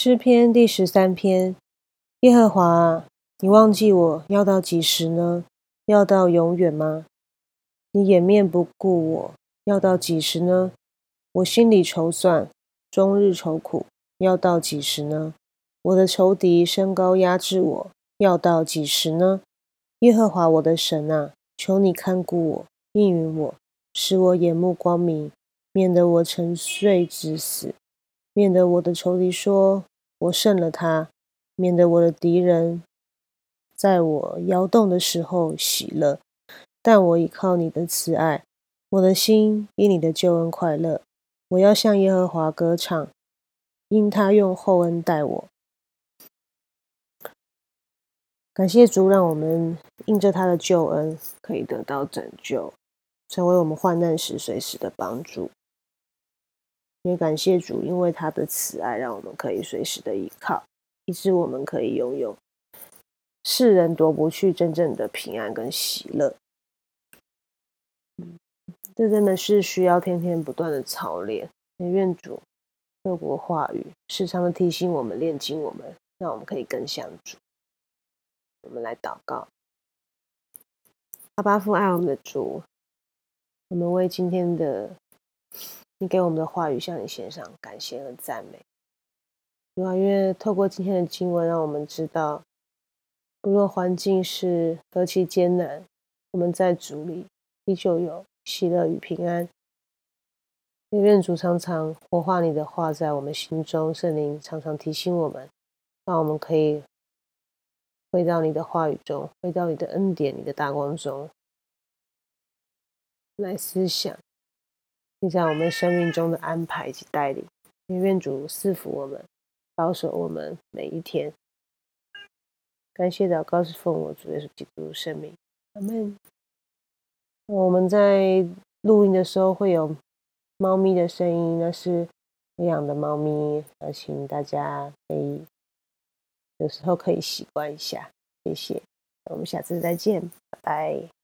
诗篇第十三篇，耶和华，你忘记我要到几时呢？要到永远吗？你掩面不顾我要到几时呢？我心里愁算，终日愁苦，要到几时呢？我的仇敌升高压制我，要到几时呢？耶和华我的神啊，求你看顾我，应允我，使我眼目光明，免得我沉睡至死。免得我的仇敌说我胜了他，免得我的敌人在我摇动的时候喜乐。但我倚靠你的慈爱，我的心因你的救恩快乐。我要向耶和华歌唱，因他用厚恩待我。感谢主，让我们因着他的救恩可以得到拯救，成为我们患难时随时的帮助。也感谢主，因为他的慈爱，让我们可以随时的依靠，以致我们可以拥有世人夺不去真正的平安跟喜乐。这真的是需要天天不断的操练。也愿主透过话语，时常的提醒我们、炼金我们，让我们可以更像主。我们来祷告，阿巴父爱我们的主，我们为今天的。你给我们的话语向你献上感谢和赞美，主啊，因为透过今天的经文，让我们知道，不论环境是何其艰难，我们在主里依旧有喜乐与平安。愿主常常活化你的话在我们心中，圣灵常常提醒我们，让我们可以回到你的话语中，回到你的恩典、你的大光中来思想。你在我们生命中的安排及带领，愿主赐福我们，保守我们每一天。感谢祷告是奉我主耶稣基督圣名，阿门。我们在录音的时候会有猫咪的声音，那是我养的猫咪，那请大家可以有时候可以习惯一下。谢谢，我们下次再见，拜拜。